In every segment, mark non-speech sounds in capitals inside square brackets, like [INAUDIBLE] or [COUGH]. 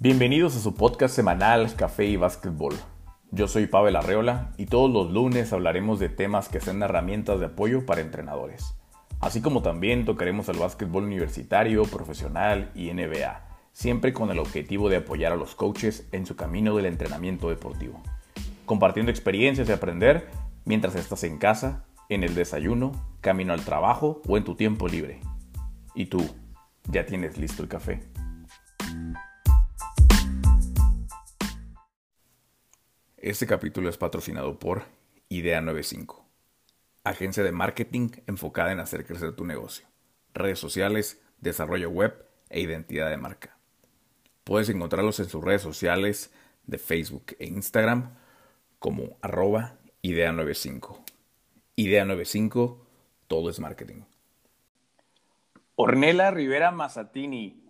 Bienvenidos a su podcast semanal Café y Básquetbol. Yo soy Pavel Arreola y todos los lunes hablaremos de temas que sean herramientas de apoyo para entrenadores. Así como también tocaremos el básquetbol universitario, profesional y NBA, siempre con el objetivo de apoyar a los coaches en su camino del entrenamiento deportivo. Compartiendo experiencias y aprender mientras estás en casa, en el desayuno, camino al trabajo o en tu tiempo libre. ¿Y tú? ¿Ya tienes listo el café? Este capítulo es patrocinado por Idea 95, agencia de marketing enfocada en hacer crecer tu negocio, redes sociales, desarrollo web e identidad de marca. Puedes encontrarlos en sus redes sociales de Facebook e Instagram como arroba Idea 95. Idea 95, todo es marketing. Ornella Rivera Mazzatini,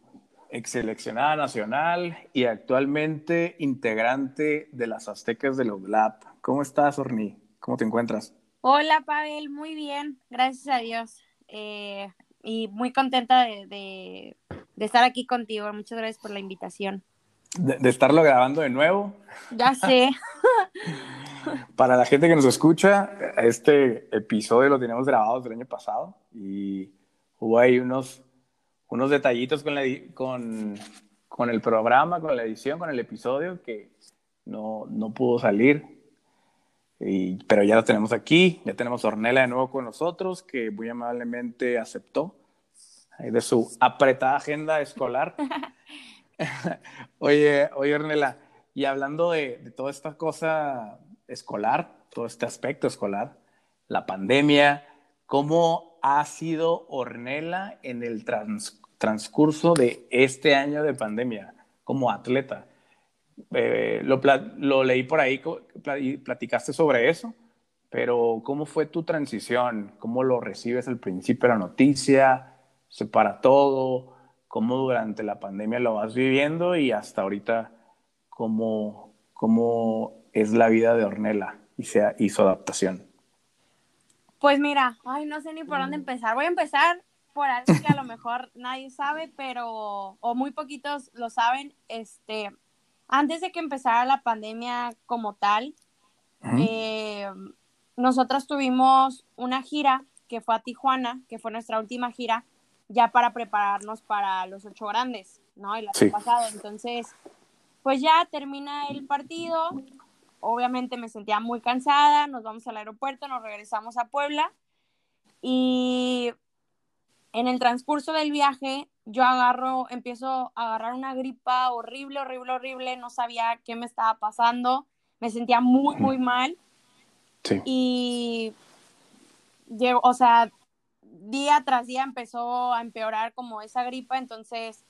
ex seleccionada nacional y actualmente integrante de las Aztecas de Oblap. ¿Cómo estás, Orni? ¿Cómo te encuentras? Hola, Pavel, muy bien, gracias a Dios. Eh, y muy contenta de, estar aquí contigo. Muchas gracias por la invitación. De, estarlo grabando de nuevo. Ya sé. [LAUGHS] Para la gente que nos escucha, este episodio lo teníamos grabado el año pasado y hubo ahí unos unos detallitos con, la, con, con, el programa, con la edición, con el episodio que no, no pudo salir. Y, pero ya lo tenemos aquí, ya tenemos a Ornella de nuevo con nosotros, que muy amablemente aceptó de su apretada agenda escolar. [LAUGHS] oye, oye, Ornella, y hablando de, de, toda esta cosa escolar, todo este aspecto escolar, la pandemia, ¿cómo ha sido Ornella en el transcurso de este año de pandemia como atleta? Eh, lo, leí por ahí, platicaste sobre eso, pero ¿cómo fue tu transición? ¿Cómo lo recibes al principio de la noticia? ¿Se para todo? ¿Cómo durante la pandemia lo vas viviendo? Y hasta ahorita, ¿cómo, cómo es la vida de Ornella y, sea, y su adaptación? Pues mira, ay, no sé ni por dónde mm. empezar. Voy a empezar por algo que a lo mejor nadie sabe, pero, o muy poquitos lo saben. Este, antes de que empezara la pandemia como tal, eh, nosotros tuvimos una gira que fue a Tijuana, que fue nuestra última gira, ya para prepararnos para los ocho grandes, ¿no? El año pasado. Entonces, pues ya termina el partido, obviamente me sentía muy cansada, nos vamos al aeropuerto, nos regresamos a Puebla y en el transcurso del viaje yo agarro, empiezo a agarrar una gripa horrible, horrible, horrible, no sabía qué me estaba pasando, me sentía muy, muy mal. Sí. Y llegó, o sea, día tras día empezó a empeorar como esa gripa, entonces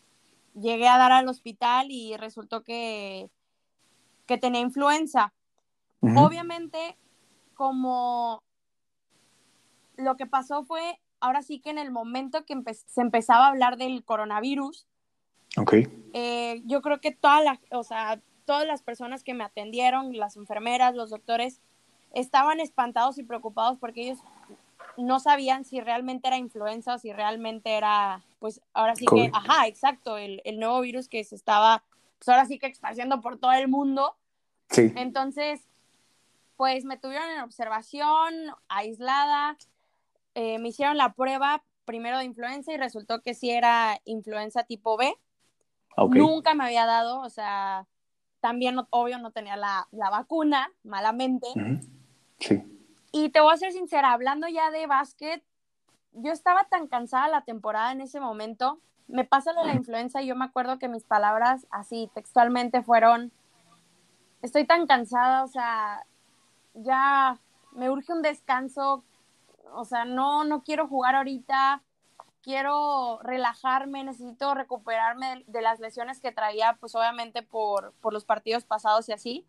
llegué a dar al hospital y resultó que, que tenía influenza. Obviamente, como lo que pasó fue, ahora sí que en el momento que se empezaba a hablar del coronavirus, eh, yo creo que toda la, o sea, todas las personas que me atendieron, las enfermeras, los doctores, estaban espantados y preocupados porque ellos no sabían si realmente era influenza o si realmente era, pues ahora sí que, ajá, exacto, el, el, nuevo virus que se estaba, pues ahora sí que esparciendo por todo el mundo. Sí. Entonces, pues me tuvieron en observación, aislada, eh, me hicieron la prueba primero de influenza y resultó que sí era influenza tipo B. Nunca me había dado, o sea, también obvio no tenía la, vacuna, malamente. Sí. Y te voy a ser sincera, hablando ya de básquet, yo estaba tan cansada la temporada en ese momento. Me pasa lo de la influenza y yo me acuerdo que mis palabras así textualmente fueron, estoy tan cansada, o sea, ya me urge un descanso, o sea, no, no quiero jugar ahorita, quiero relajarme, necesito recuperarme de, las lesiones que traía, pues obviamente por, los partidos pasados y así.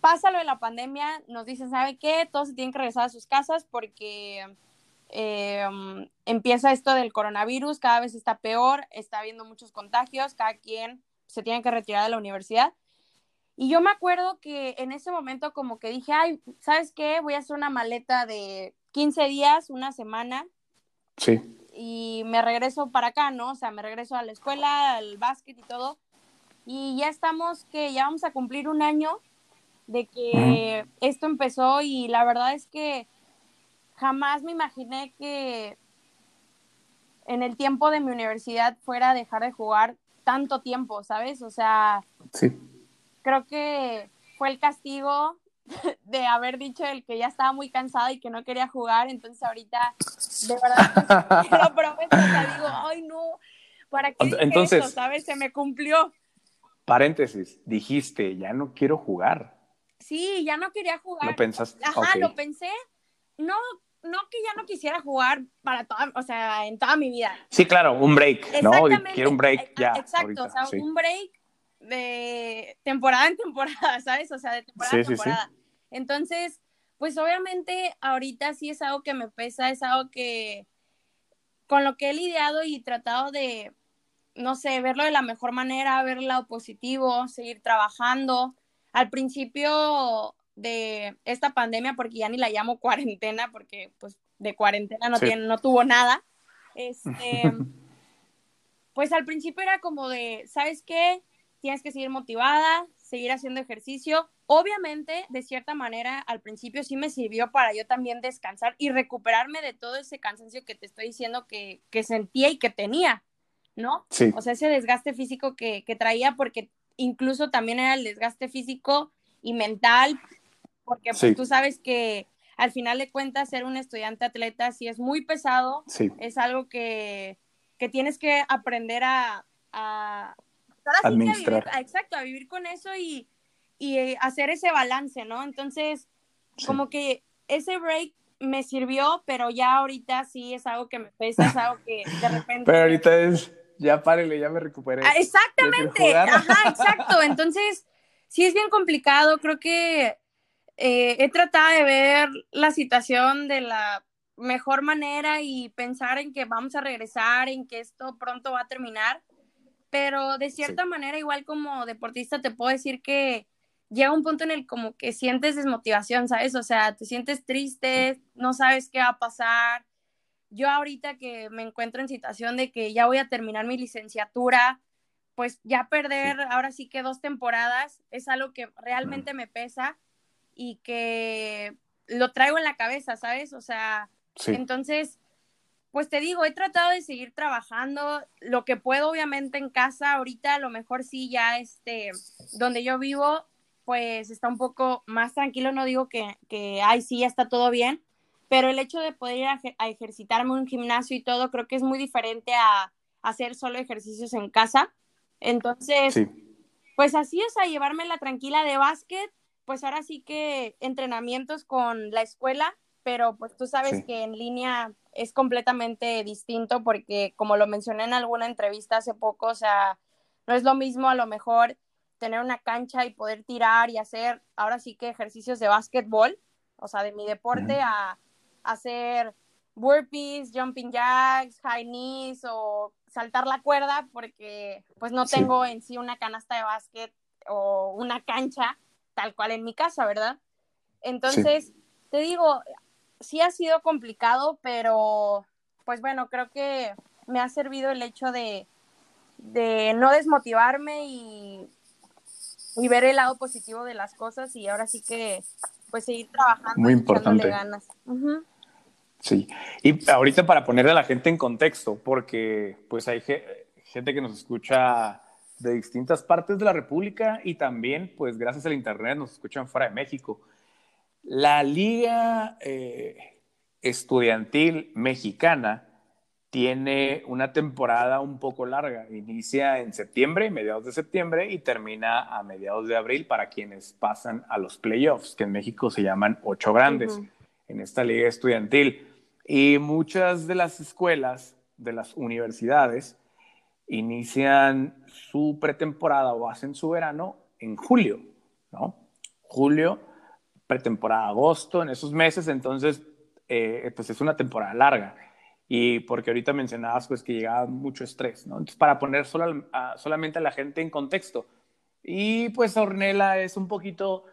Pasa lo de la pandemia, nos dicen, ¿sabe qué? Todos se tienen que regresar a sus casas porque em, empieza esto del coronavirus, cada vez está peor, está habiendo muchos contagios, cada quien se tiene que retirar de la universidad. Y yo me acuerdo que en ese momento como que dije, ay, ¿sabes qué? Voy a hacer una maleta de 15 días, una semana. Sí. y me regreso para acá, ¿no? O sea, me regreso a la escuela, al básquet y todo. Y ya estamos, que ya vamos a cumplir un año de que esto empezó y la verdad es que jamás me imaginé que en el tiempo de mi universidad fuera a dejar de jugar tanto tiempo, ¿sabes? O sea, sí. Creo que fue el castigo [LAUGHS] de haber dicho el que ya estaba muy cansada y que no quería jugar, entonces ahorita de verdad [LAUGHS] lo prometo, o digo, ay no, ¿para qué dije entonces, eso, sabes? Se me cumplió. Paréntesis, dijiste, ya no quiero jugar. Sí, ya no quería jugar. ¿Lo pensaste? Ajá, lo pensé. No, no que ya no quisiera jugar para toda, o sea, en toda mi vida. Sí, claro, un break, ¿no? Quiero un break eh, ya. Exacto, o sea, un break de temporada en temporada, [LAUGHS] ¿sabes? O sea, de temporada en temporada. Entonces, pues obviamente ahorita sí es algo que me pesa, es algo que con lo que he lidiado y tratado de, no sé, verlo de la mejor manera, ver el lado positivo, seguir trabajando. Al principio de esta pandemia, porque ya ni la llamo [LAUGHS] cuarentena, porque pues de cuarentena no, tiene, no tuvo nada, [LAUGHS] este, pues al principio era como de, ¿sabes qué? Tienes que seguir motivada, seguir haciendo ejercicio. Obviamente, de cierta manera, al principio sí me sirvió para yo también descansar y recuperarme de todo ese cansancio que te estoy diciendo que, que sentía y que tenía, ¿no? Sí. O sea, ese desgaste físico que, que traía, porque incluso también era el desgaste físico y mental porque pues, tú sabes que al final de cuentas ser un estudiante atleta sí es muy pesado, es algo que, que, tienes que aprender a, a, administrar. exacto, a vivir con eso y, y eh, hacer ese balance, ¿no? Entonces, como que ese break me sirvió, pero ya ahorita sí es algo que me pesa, es algo que de repente... Pero ahorita es, ya párele, ya me recuperé. Ah, exactamente, ajá, exacto. Entonces, sí es bien complicado, creo que eh, he tratado de ver la situación de la mejor manera y pensar en que vamos a regresar, en que esto pronto va a terminar, pero de cierta manera, igual como deportista, te puedo decir que llega un punto en el como que sientes desmotivación, ¿sabes? O sea, te sientes triste, no sabes qué va a pasar. Yo ahorita que me encuentro en situación de que ya voy a terminar mi licenciatura, pues ya perder ahora sí que dos temporadas es algo que realmente me pesa y que lo traigo en la cabeza, ¿sabes? O sea, entonces, pues te digo, he tratado de seguir trabajando lo que puedo, obviamente, en casa. Ahorita a lo mejor sí, ya este, donde yo vivo, pues está un poco más tranquilo. No digo que, que ay, sí, ya está todo bien, pero el hecho de poder ir a, ejercitarme en un gimnasio y todo, creo que es muy diferente a, hacer solo ejercicios en casa. Entonces, pues así es, a llevarme la tranquila de básquet pues ahora sí que entrenamientos con la escuela, pero pues tú sabes que en línea es completamente distinto porque como lo mencioné en alguna entrevista hace poco, o sea, no es lo mismo a lo mejor tener una cancha y poder tirar y hacer ahora sí que ejercicios de básquetbol, o sea, de mi deporte a, hacer burpees, jumping jacks, high knees o saltar la cuerda porque pues no tengo en sí una canasta de básquet o una cancha tal cual en mi casa, ¿verdad? Entonces, te digo, sí ha sido complicado, pero pues bueno, creo que me ha servido el hecho de, no desmotivarme y, y, ver el lado positivo de las cosas y ahora sí que pues seguir trabajando. Muy importante. Ganas. Sí, y ahorita para ponerle a la gente en contexto, porque pues hay gente que nos escucha de distintas partes de la República y también, pues gracias al Internet, nos escuchan fuera de México. La Liga eh, Estudiantil Mexicana tiene una temporada un poco larga. Inicia en septiembre, mediados de septiembre, y termina a mediados de abril para quienes pasan a los playoffs, que en México se llaman ocho grandes, en esta liga estudiantil. Y muchas de las escuelas, de las universidades, inician su pretemporada o hacen su verano en julio, ¿no? Julio, pretemporada agosto, en esos meses, entonces, eh, pues es una temporada larga. Y porque ahorita mencionabas, pues, que llegaba mucho estrés, ¿no? Entonces, para poner solamente a la gente en contexto. Y pues Ornella es un poquito,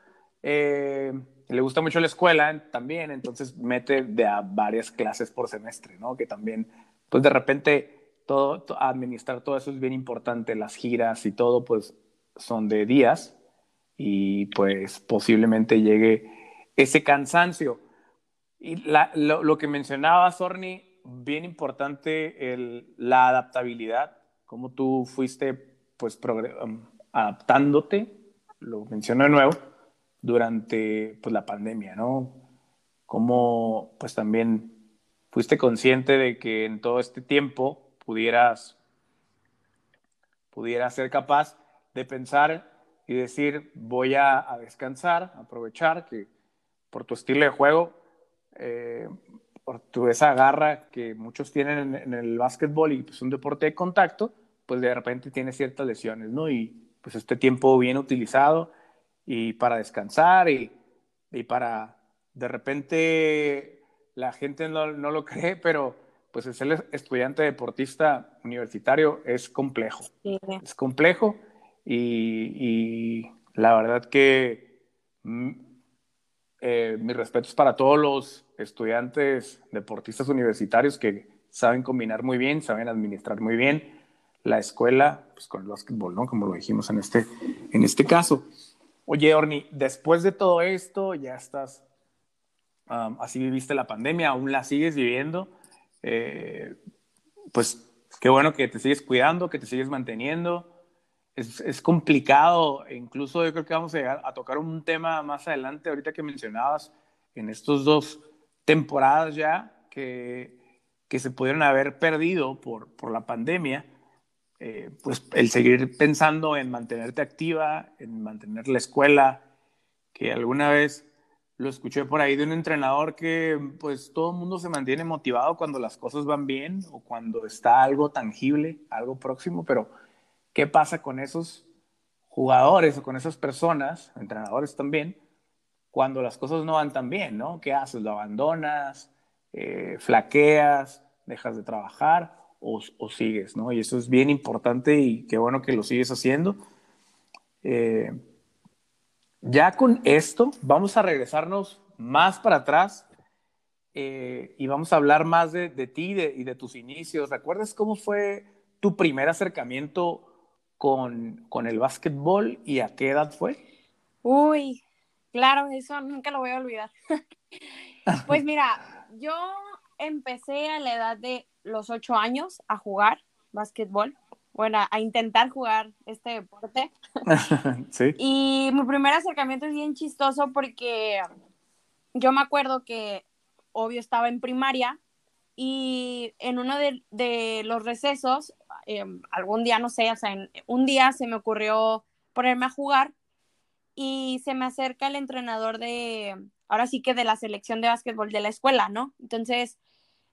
eh, le gusta mucho la escuela también, entonces mete de a varias clases por semestre, ¿no? Que también pues de repente todo, administrar todo eso es bien importante, las giras y todo, pues son de días y pues posiblemente llegue ese cansancio. Y lo, lo, que mencionaba, Sorni, bien importante el, la adaptabilidad, cómo tú fuiste pues um, adaptándote, lo menciono de nuevo, durante pues, la pandemia, ¿no? Cómo pues también fuiste consciente de que en todo este tiempo pudieras, pudieras ser capaz de pensar y decir, voy a, descansar, aprovechar que por tu estilo de juego, eh, por tu, esa garra que muchos tienen en, el básquetbol y pues un deporte de contacto, pues de repente tiene ciertas lesiones, ¿no? Y pues este tiempo bien utilizado y para descansar y, y para de repente la gente no, no, lo [LAUGHS] cree, pero pues el ser estudiante deportista universitario es complejo. Es complejo y, la verdad que mm, eh, mis respetos para todos los estudiantes deportistas universitarios que saben combinar muy bien, saben administrar muy bien la escuela pues, con el básquetbol, ¿no? Como lo dijimos en este, en este caso. Oye, Orni, después de todo esto, ya estás, así viviste la pandemia, aún la sigues viviendo, eh, pues qué bueno que te sigues cuidando, que te sigues manteniendo. Es, es, complicado, incluso yo creo que vamos a llegar a tocar un tema más adelante, ahorita que mencionabas, en estos dos temporadas ya, que, que se pudieron haber perdido por, por la pandemia eh, pues el seguir pensando en mantenerte activa, en mantener la escuela, que alguna vez lo escuché por ahí de un entrenador que pues todo el mundo se mantiene motivado cuando las cosas van bien o cuando está algo tangible, algo próximo, pero ¿qué pasa con esos jugadores o con esas personas, entrenadores también, cuando las cosas no van tan bien, ¿no? ¿Qué haces? ¿Lo abandonas? Eh, ¿Flaqueas? ¿Dejas de trabajar? o, sigues, ¿no? Y eso es bien importante y qué bueno que lo sigues haciendo. Eh, ya con esto vamos a regresarnos más para atrás eh, y vamos a hablar más de, ti y de tus inicios. ¿Recuerdas cómo fue tu primer acercamiento con, con el básquetbol y a qué edad fue? Uy, claro, eso nunca lo voy a olvidar. [LAUGHS] pues mira, yo empecé a la edad de los ocho años a jugar básquetbol, bueno, a intentar jugar este deporte. [LAUGHS] sí. Y mi primer acercamiento es bien chistoso porque yo me acuerdo que, obvio, estaba en primaria y en uno de, los recesos, em, algún día, no sé, o sea, en, un día se me ocurrió ponerme a jugar y se me acerca el entrenador de, ahora sí que de la selección de básquetbol de la escuela, ¿no? Entonces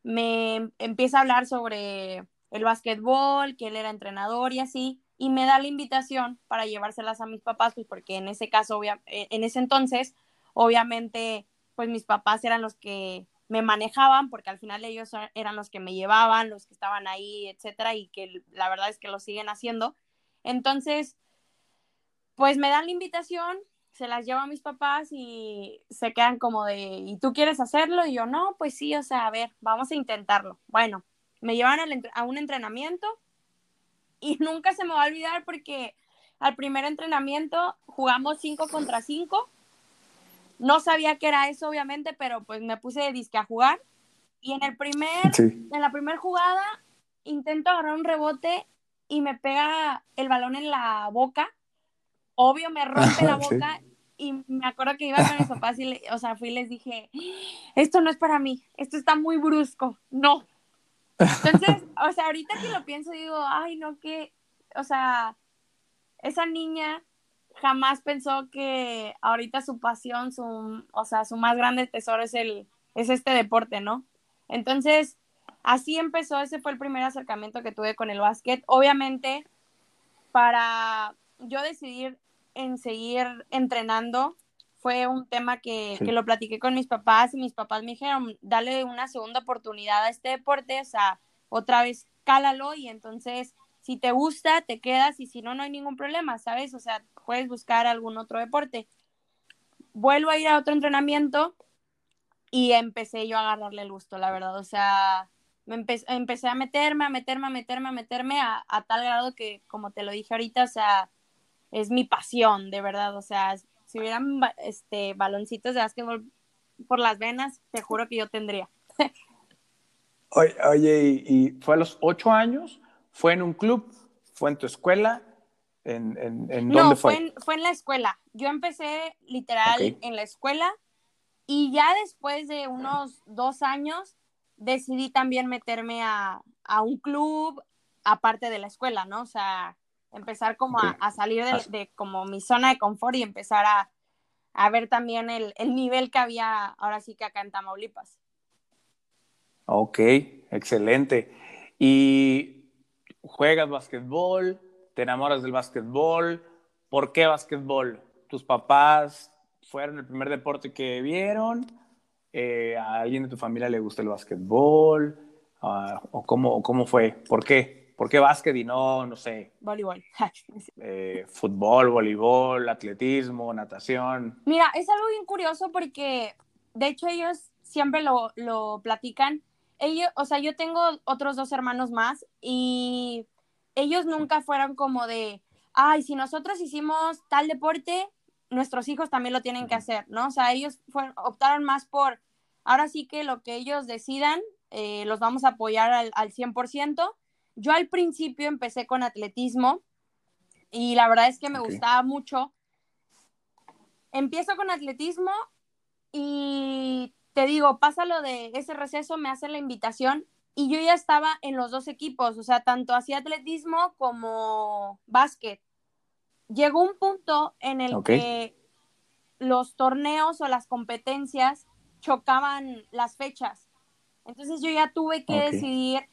me empieza a hablar sobre el básquetbol, que él era entrenador y así, y me da la invitación para llevárselas a mis papás, pues porque en ese caso, eh, en ese entonces, obviamente, pues mis papás eran los que me manejaban, porque al final ellos eran los que me llevaban, los que estaban ahí, etcétera, y que la verdad es que lo siguen haciendo. Entonces, pues me dan la invitación, se las llevo a mis papás y se quedan como de, ¿y tú quieres hacerlo? Y yo, no, pues sí, o sea, a ver, vamos a intentarlo. Bueno, me llevan a un entrenamiento y [LAUGHS] nunca se me va a olvidar porque al primer entrenamiento jugamos 5 contra 5. No sabía qué era eso, obviamente, pero pues me puse de disque a jugar. Y en el primer, en la primera jugada, intento agarrar un rebote y me pega el balón en la boca obvio me rompe la [LAUGHS] boca y me acuerdo que iba con mis papás y, o sea, fui y les dije, esto no es para mí, esto está muy brusco, no. Entonces, o sea, ahorita que lo pienso digo, ay, no, que, o sea, esa niña jamás pensó que ahorita su pasión, su, o sea, su más grande tesoro es el, es este deporte, ¿no? Entonces, así empezó, ese fue el primer acercamiento que tuve con el básquet. Obviamente, para yo decidir en seguir entrenando fue un tema que, lo platiqué con mis papás y mis papás me dijeron, dale una segunda oportunidad a este deporte, o sea, otra vez cálalo y entonces si te gusta, te quedas y si no, no hay ningún problema, ¿sabes? O sea, puedes buscar algún otro deporte. Vuelvo a ir a otro entrenamiento y empecé yo a agarrarle el gusto, la verdad. O sea, me empecé a meterme, a meterme, a meterme, a meterme a, tal grado que, como te lo dije ahorita, o sea, es mi pasión, de verdad. O sea, si hubieran este, baloncitos de básquetbol por las venas, te juro que yo tendría. oye, ¿y, fue a los ocho años? ¿Fue en un club? ¿Fue en tu escuela? ¿En, en, dónde fue? fue en, fue en la escuela. Yo empecé literal en la escuela y ya después de unos dos años decidí también meterme a, un club aparte de la escuela, ¿no? O sea, empezar como a, salir de, como mi zona de confort y empezar a, ver también el, nivel que había ahora sí que acá en Tamaulipas. Ok, excelente. ¿Y juegas básquetbol? ¿Te enamoras del básquetbol? ¿Por qué básquetbol? ¿Tus papás fueron el primer deporte que vieron? Eh, ¿A alguien de tu familia le gusta el básquetbol? Ah, ¿O cómo, cómo fue? ¿Por qué? ¿Por qué básquet y no, no sé? Voleibol. [LAUGHS] Eh, fútbol, voleibol, atletismo, natación. Mira, es algo bien curioso porque, de hecho, ellos siempre lo, lo platican. Ellos, o sea, yo tengo otros dos hermanos más y ellos nunca fueron como de, ay, si nosotros hicimos tal deporte, nuestros hijos también lo tienen que hacer, ¿no? O sea, ellos fueron, optaron más por, ahora sí que lo que ellos decidan, eh, los vamos a apoyar al, al 100%. Yo al principio empecé con atletismo y la verdad es que me gustaba mucho. Empiezo con atletismo y te digo, pasa lo de ese receso, me hacen la invitación y yo ya estaba en los dos equipos, o sea, tanto hacía atletismo como básquet. Llegó un punto en el que los torneos o las competencias chocaban las fechas. Entonces yo ya tuve que decidir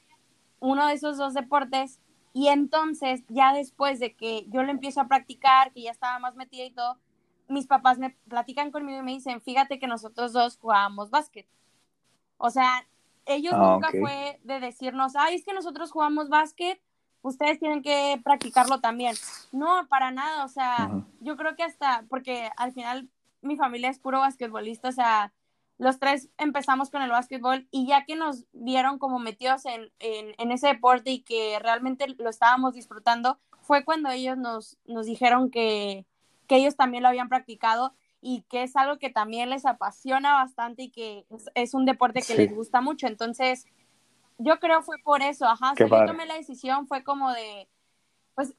uno de esos dos deportes y entonces ya después de que yo lo empiezo a practicar, que ya estaba más metida y todo, mis papás me platican conmigo y me dicen, fíjate que nosotros dos jugábamos básquet. O sea, ellos ah, nunca fue de decirnos, ay, es que nosotros jugamos básquet ustedes tienen que practicarlo también. No, para nada, o sea, yo creo que hasta, porque al final mi familia es puro basquetbolista, o sea, los tres empezamos con el básquetbol y ya que nos vieron como metidos en, ese deporte y que realmente lo estábamos disfrutando, fue cuando ellos nos, nos dijeron que, ellos también lo habían practicado y que es algo que también les apasiona bastante y que es, un deporte que les gusta mucho. Entonces, yo creo fue por eso, ajá. O sea, yo tomé la decisión, fue como de, pues...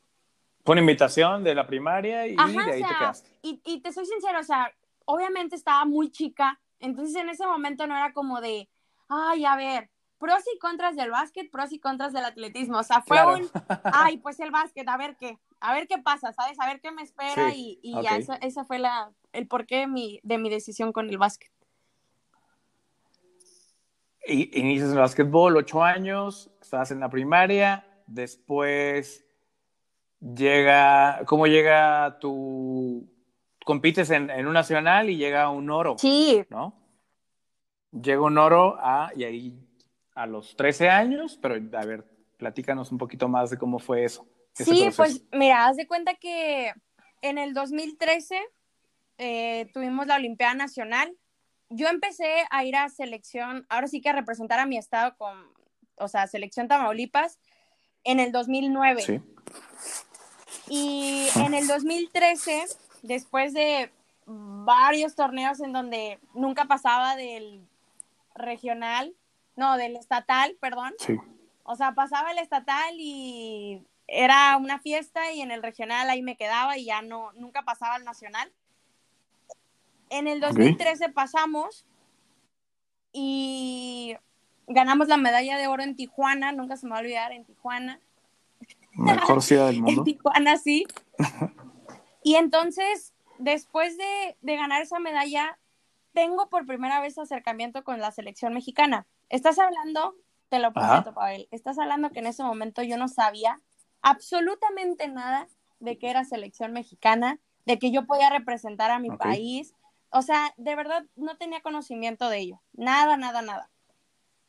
Fue una invitación de la primaria y de ahí te quedaste. Y, y te soy sincero, o sea, obviamente estaba muy chica, entonces en ese momento no era como de, ay, a ver, pros y contras del básquet, pros y contras del atletismo. O sea, fue un, ay, pues el básquet, a ver qué, a ver qué pasa, ¿sabes? A ver qué me espera y, y ya, esa fue la, el porqué de mi, de mi decisión con el básquet inicias en el básquetbol, ocho años, estás en la primaria, después llega, ¿cómo llega tu, compites en, un nacional y llega un oro? Sí. ¿No? Llega un oro a, y ahí a los 13 años, pero a ver, platícanos un poquito más de cómo fue eso. Sí, pues mira, haz de cuenta que en el 2013 eh, tuvimos la Olimpiada Nacional yo empecé a ir a selección, ahora sí que a representar a mi estado con, o sea, selección Tamaulipas en el 2009. Sí. Y en el 2013, después de varios torneos en donde nunca pasaba del regional, no, del estatal, perdón. Sí. O sea, pasaba el estatal y era una fiesta y en el regional ahí me quedaba y ya no, nunca pasaba al nacional. En el 2013 pasamos y ganamos la medalla de oro en Tijuana, nunca se me va a olvidar, en Tijuana. Mejor ciudad del [LAUGHS] mundo. en Tijuana, sí. [LAUGHS] y entonces, después de, ganar esa medalla, tengo por primera vez acercamiento con la selección mexicana. Estás hablando, te lo prometo, Pavel, estás hablando que en ese momento yo no sabía absolutamente nada de que era selección mexicana, de que yo podía representar a mi país, o sea, de verdad no tenía conocimiento de ello. Nada, nada, nada.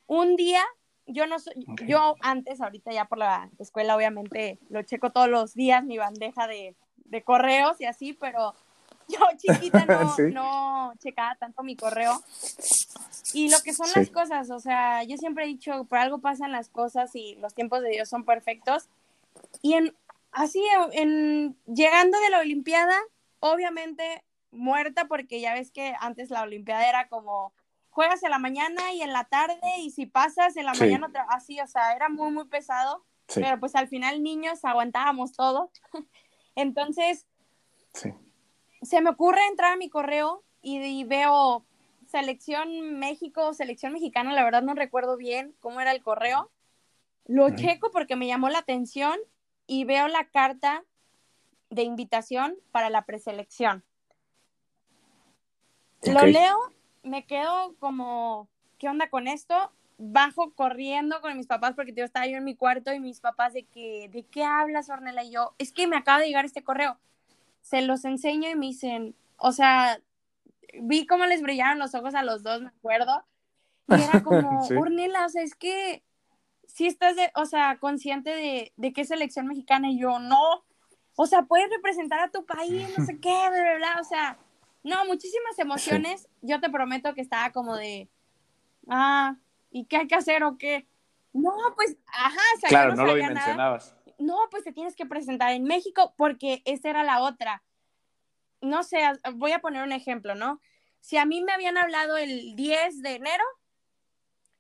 Un día, yo no soy, yo antes, ahorita ya por la escuela, obviamente lo checo todos los días, mi bandeja de, correos y así, pero [LAUGHS] yo chiquita no, [LAUGHS] no checaba tanto mi correo. Y lo que son las cosas, o sea, yo siempre he dicho, por algo pasan las cosas y los tiempos de Dios son perfectos. Y en, así, en, llegando de la Olimpiada, obviamente muerta, porque ya ves que antes la Olimpiada era como juegas en la mañana y en la tarde, y si pasas en la mañana, así, o sea, era muy, muy pesado. Pero pues al final, niños, aguantábamos todo. [LAUGHS] Entonces, se me ocurre entrar a mi correo y veo selección México, selección mexicana, la verdad no recuerdo bien cómo era el correo. Lo checo porque me llamó la atención y veo la carta de invitación para la preselección. Lo leo, me quedo como, ¿qué onda con esto? Bajo corriendo con mis papás porque yo estaba yo en mi cuarto y mis papás de que, ¿de qué hablas, Ornella? Y yo, es que me acaba de llegar este correo. Se los enseño y me dicen, o sea, vi cómo les brillaron los ojos a los dos, me acuerdo. Y era [LAUGHS] como, Ornella, o sea, es que si estás, o sea, consciente de, de qué selección mexicana y yo no. O sea, puedes representar a tu país, no sé qué, bla, bla, O sea, no, muchísimas emociones. Yo te prometo que estaba como de, ah, ¿y qué hay que hacer o qué? No, pues, ajá, o claro, no, lo dimensionabas. No, pues te tienes que presentar en México porque esa era la otra no sé, voy a poner un ejemplo, ¿no? Si a mí me habían hablado el 10 de enero,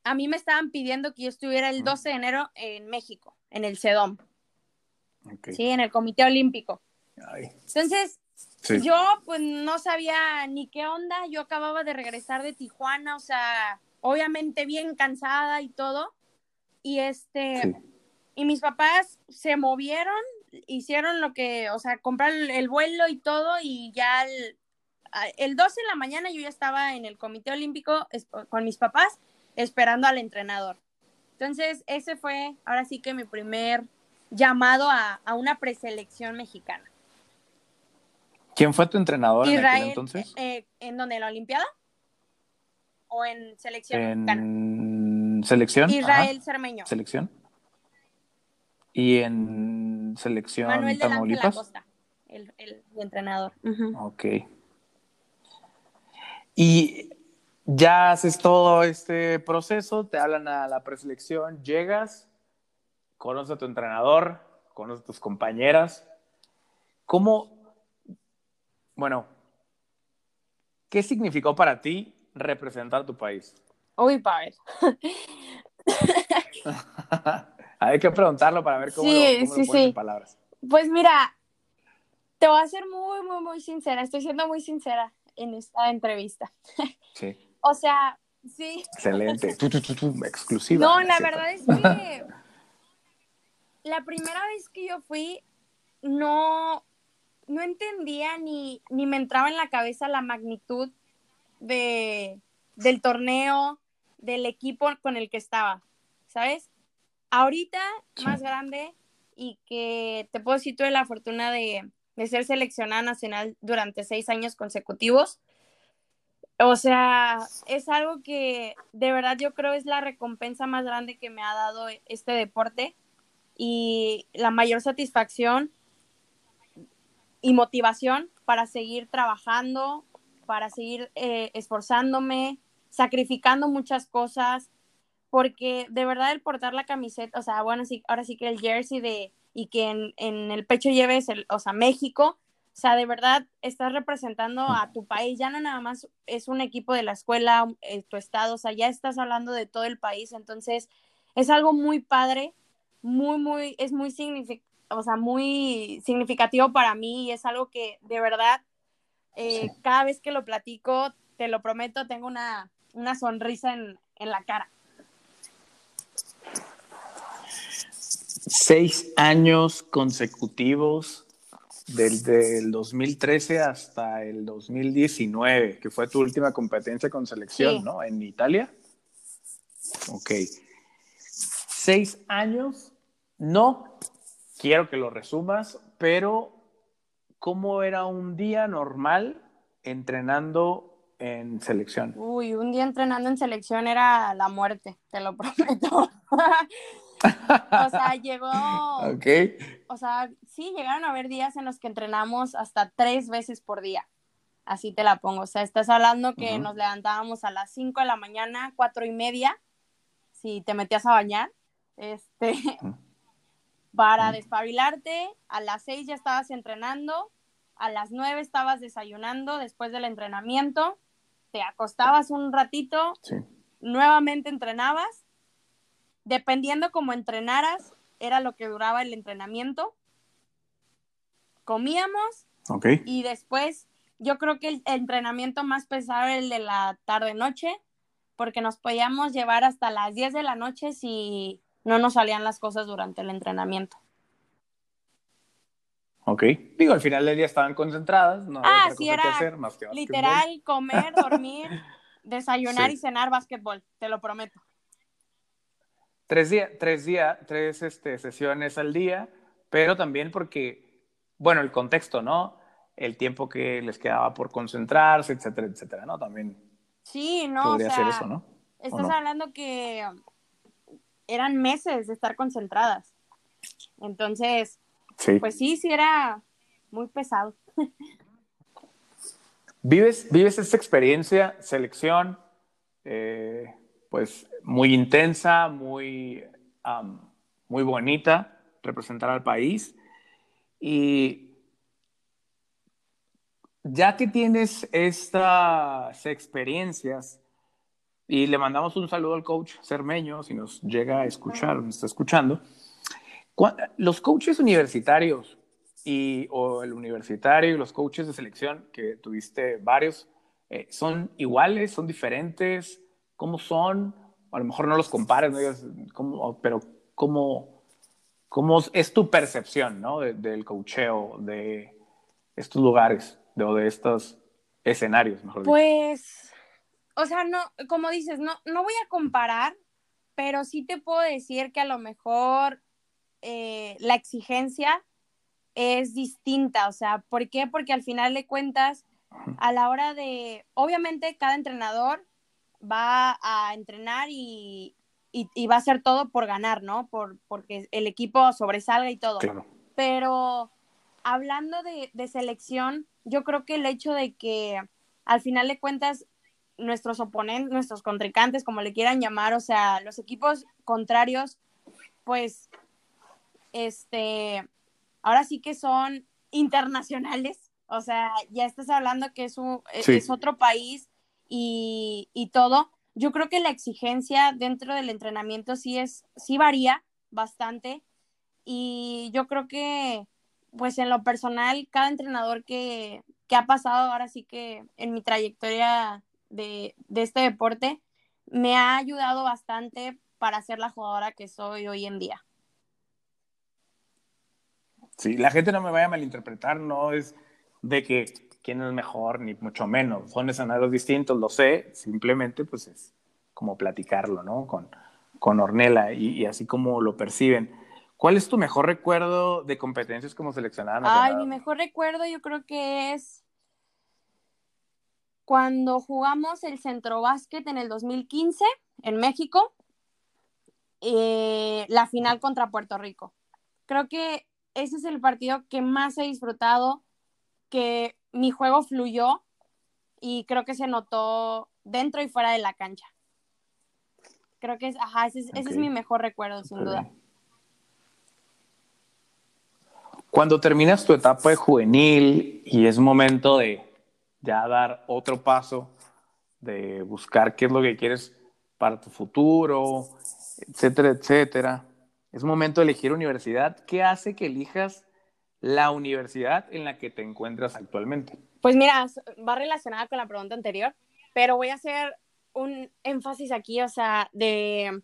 a mí me estaban pidiendo que yo estuviera el 12 de enero en México, en el CEDOM. Sí, en el Comité Olímpico. Entonces, yo pues no sabía ni qué onda, yo acababa de regresar de Tijuana, o sea, obviamente bien cansada y todo. Y este, y mis papás se movieron hicieron lo que, o sea, comprar el vuelo y todo y ya el, el 12 de la mañana yo ya estaba en el Comité Olímpico con mis papás esperando al entrenador. Entonces, ese fue ahora sí que mi primer llamado a, una preselección mexicana. ¿Quién fue tu entrenador en aquel entonces? Eh, ¿En donde? ¿En la Olimpiada? ¿O en selección en ¿Selección? Israel Cermeño. ¿Selección? ¿Y en selección Manuel de La Costa, el, entrenador. Ok. Y ya haces todo este proceso, te hablan a la preselección, llegas, conoces a tu entrenador, conoces a tus compañeras. ¿Cómo, bueno, qué significó para ti representar a tu país? Uy, padre. [LAUGHS] Hay que preguntarlo para ver cómo, lo, cómo en palabras. Pues mira, te voy a ser muy, muy, muy sincera. Estoy siendo muy sincera en esta entrevista. Sí. O sea, sí. Excelente. exclusiva. No, la verdad es [LAUGHS] que la primera vez que yo fui, no, no entendía ni, ni me entraba en la cabeza la magnitud de, del torneo, del equipo con el que estaba, ¿sabes? ahorita más grande y que te puedo decir, tuve la fortuna de, ser seleccionada nacional durante seis años consecutivos. O sea, es algo que de verdad yo creo es la recompensa más grande que me ha dado este deporte y la mayor satisfacción y motivación para seguir trabajando, para seguir eh, esforzándome, sacrificando muchas cosas, porque de verdad el portar la camiseta, o sea, bueno, sí, ahora sí que el jersey de, y que en, en el pecho lleves, el, o sea, México, o sea, de verdad estás representando a tu país, ya no nada más es un equipo de la escuela, eh, tu estado, o sea, ya estás hablando de todo el país, entonces es algo muy padre, muy, muy, es muy o sea, muy significativo para mí y es algo que de verdad, eh, cada vez que lo platico, te lo prometo, tengo una, una sonrisa en, en la cara. seis años consecutivos desde el 2013 hasta el 2019, que fue tu última competencia con selección, ¿no? En Italia. Ok. Seis años, no quiero que lo resumas, pero ¿cómo era un día normal entrenando en selección? Uy, un día entrenando en selección era la muerte, te lo [LAUGHS] prometo. O sea, llegó. [LAUGHS] Ok. O sea, sí, llegaron a haber días en los que entrenamos hasta tres veces por día. así te la pongo. O sea, estás hablando que nos levantábamos a las 5 de la mañana, cuatro y media, si te metías a bañar, este, [LAUGHS] para despabilarte, a las 6 ya estabas entrenando, a las 9 estabas desayunando después del entrenamiento, te acostabas un ratito, nuevamente entrenabas, dependiendo cómo entrenaras, era lo que duraba el entrenamiento. Comíamos y después yo creo que el entrenamiento más pesado era el de la tarde-noche, porque nos podíamos llevar hasta las 10 de la noche si no nos salían las cosas durante el entrenamiento. Ok. Digo, al final del día estaban concentradas, no había ah, otra cosa que hacer más que Literal, comer, dormir, [LAUGHS] desayunar y cenar básquetbol, te lo prometo. Tres días, tres días, tres este, sesiones al día, pero también porque, bueno, el contexto, ¿no? El tiempo que les quedaba por concentrarse, etcétera, etcétera, ¿no? También. Sí, no. Podría ser eso, ¿no? Estás hablando que eran meses de estar concentradas. Entonces, pues sí, sí era muy pesado. ¿Vives, vives esta experiencia, selección, eh, pues muy intensa, muy, muy bonita, representar al país. Y ya que tienes estas experiencias, y le mandamos un saludo al coach Cermeño, si nos llega a escuchar, nos está escuchando, los coaches universitarios y, o el universitario y los coaches de selección, que tuviste varios, eh, ¿son iguales, son diferentes? ¿Cómo son? A lo mejor no los compares, ¿no? pero ¿cómo, ¿cómo es tu percepción ¿no? del coacheo de estos lugares o de estos escenarios, mejor Pues, o sea, no, como dices, no, no voy a comparar, pero sí te puedo decir que a lo mejor eh, la exigencia es distinta, o sea, ¿por qué? Porque al final de cuentas, a la hora de, obviamente cada entrenador va a entrenar y, va a hacer todo por ganar, ¿no? Por, porque el equipo sobresalga y todo. Pero hablando de, de selección, yo creo que el hecho de que al final de cuentas nuestros oponentes, nuestros contrincantes, como le quieran llamar, o sea, los equipos contrarios, pues este, ahora sí que son internacionales, o sea, ya estás hablando que es, un, es otro país y, todo. Yo creo que la exigencia dentro del entrenamiento sí es, sí varía bastante y yo creo que, pues en lo personal, cada entrenador que, que ha pasado ahora sí que en mi trayectoria de, de este deporte me ha ayudado bastante para ser la jugadora que soy hoy en día. Sí, la gente no me vaya a malinterpretar, no es de que quién es mejor, ni mucho menos. Son escenarios distintos, lo sé, simplemente pues es como platicarlo, ¿no? Con, con Ornella y, así como lo perciben. ¿Cuál es tu mejor recuerdo de competencias como seleccionada Ay, mi mejor recuerdo yo creo que es cuando jugamos el centro básquet en el 2015 en México, eh, la final contra Puerto Rico. Creo que ese es el partido que más he disfrutado, que mi juego fluyó y creo que se notó dentro y fuera de la cancha. Creo que es, ajá, ese es, mi mejor recuerdo, sin duda. Cuando terminas tu etapa de juvenil y es momento de ya dar otro paso, de buscar qué es lo que quieres para tu futuro, etcétera, etcétera es momento de elegir universidad. ¿Qué hace que elijas la universidad en la que te encuentras actualmente? Pues mira, va relacionada con la pregunta anterior, pero voy a hacer un énfasis aquí, o sea, de...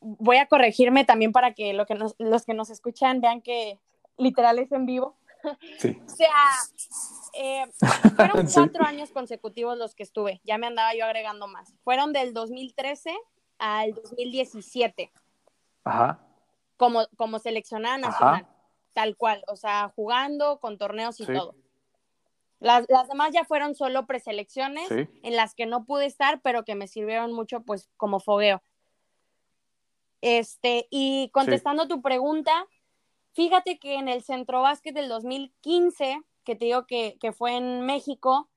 Voy a corregirme también para que, lo que los que nos escuchan vean que literal es en vivo. Sí. [LAUGHS] o sea, eh, fueron [LAUGHS] cuatro años consecutivos los que estuve, ya me andaba yo agregando más. Fueron del 2013 al 2017. Ajá. Como, como seleccionada nacional, tal cual, o sea, jugando con torneos y todo. Las, demás ya fueron solo preselecciones en las que no pude estar, pero que me sirvieron mucho, pues, como fogueo. Este, y contestando tu pregunta, fíjate que en el centro básquet del 2015, que te digo que, que fue en México,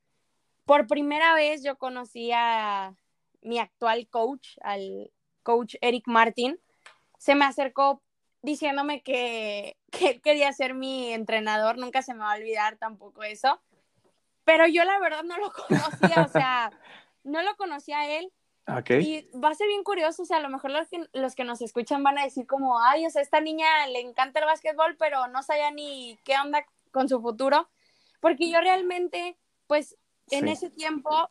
por primera vez yo conocí a mi actual coach, al coach Eric Martin. Se me acercó diciéndome que, [LAUGHS] que él quería ser mi entrenador, nunca se me va a olvidar tampoco eso. Pero yo la verdad no lo [LAUGHS] conocía, o sea, no lo conocía a él. Okay. Y va a ser bien curioso, o sea, a lo mejor los que, los que nos escuchan van a decir como, ay, o sea, esta niña le encanta el básquetbol, pero no sabía ni qué onda con su futuro, porque yo realmente, pues, en Sí. ese tiempo,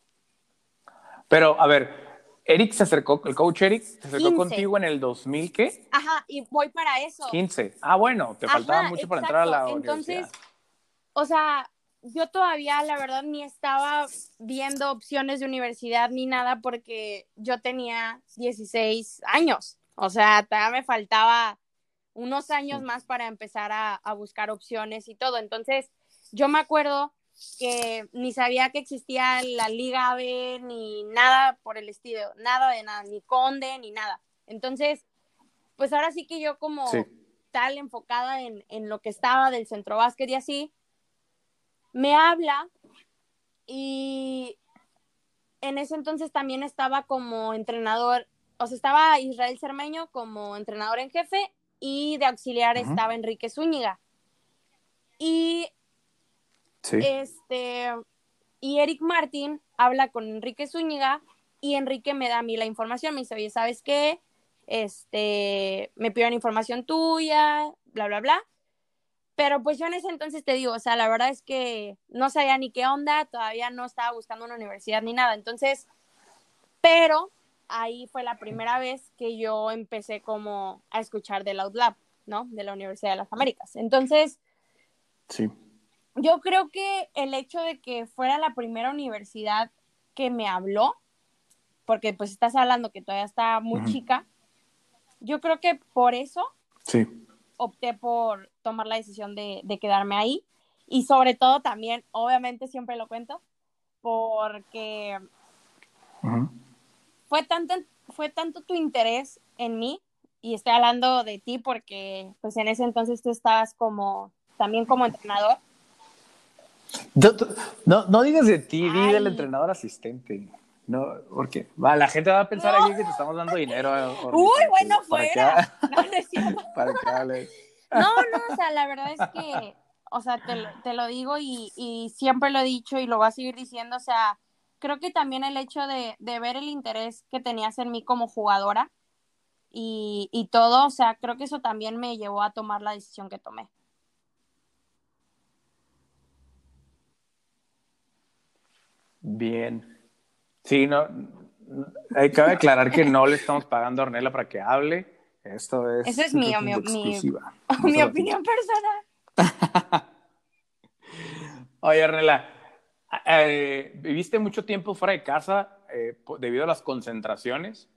Pero, a ver, Eric se acercó, el coach Eric se acercó 15. contigo en el 2000, ¿qué? ajá, y voy para eso. 15. Ah, bueno, te faltaba Ajá, mucho para entrar a la. Entonces, universidad. o sea, yo todavía, la verdad, ni estaba viendo opciones de universidad ni nada porque yo tenía 16 años. O sea, todavía me faltaba unos años más para empezar a, a buscar opciones y todo. Entonces, yo me acuerdo que ni sabía que existía la Liga AB ni nada por el estilo, nada de nada, ni Conde ni nada. Entonces, pues ahora sí que yo como Sí. tal enfocada en, en lo que estaba del centro básquet y así, me habla y en ese entonces también estaba como entrenador, o sea, estaba Israel Cermeño como entrenador en jefe y de auxiliar estaba Enrique Zúñiga. Y Sí. este y Eric Martin habla con Enrique Zúñiga y Enrique me da a mí la información, me dice, oye, ¿sabes qué? Este, me pidieron información tuya, bla, bla, bla. Pero pues yo en ese entonces te digo, o sea, la verdad es que no sabía ni qué onda, todavía no estaba buscando una universidad ni nada. Entonces, pero ahí fue la primera vez que yo empecé como a escuchar del OutLab, ¿no? De la Universidad de las Américas. Entonces, sí. Yo creo que el hecho de que fuera la primera universidad que me habló, porque pues estás hablando que todavía está muy Ujú. chica, yo creo que por eso Sí. opté por tomar la decisión de, de quedarme ahí y sobre todo también, obviamente siempre lo cuento, porque Ujú. fue tanto, fue tanto tu interés en mí y estoy hablando de ti porque pues en ese entonces tú estabas como también como entrenador. No, no digas de ti, di del entrenador asistente. No, porque va, la gente va a pensar No. aquí que te estamos dando dinero. Orly, Uy, bueno, para que fuera. [LAUGHS] No, no es cierto. [LAUGHS] Para que hables. No, no, o sea, la verdad es que, o sea, te, lo- te lo digo y, y siempre lo he dicho y lo voy a seguir diciendo, o sea, creo que también el hecho de, de ver el interés que tenías en mí como jugadora y, y todo, o sea, creo que eso también me llevó a tomar la decisión que tomé. Bien. Sí, no. Hay que aclarar que no le estamos pagando a Ornella para que hable. Esto es. Eso es mío, mi- mi- exclusiva. [LAUGHS] mi se opinión personal. [LAUGHS] Oye, Ornella, eh, viviste mucho tiempo fuera de casa eh, debido a las concentraciones.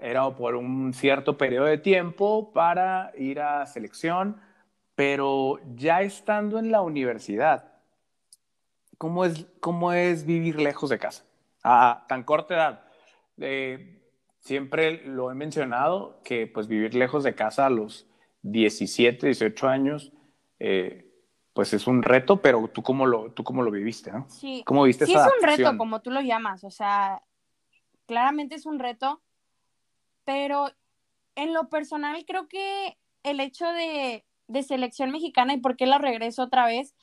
Era por un cierto periodo de tiempo para ir a selección, pero ya estando en la universidad, ¿cómo es, cómo es vivir lejos de casa? A tan corta edad. Eh, siempre lo he mencionado, que pues vivir lejos de casa a los 17, 18 años, eh, pues es un reto, pero tú cómo lo, tú cómo lo viviste, ¿no? Sí, ¿Cómo viste sí esa es un reto, adaptación? como tú lo llamas, o sea, claramente es un reto, pero en lo personal creo que el hecho de, de selección mexicana y por qué la regreso otra vez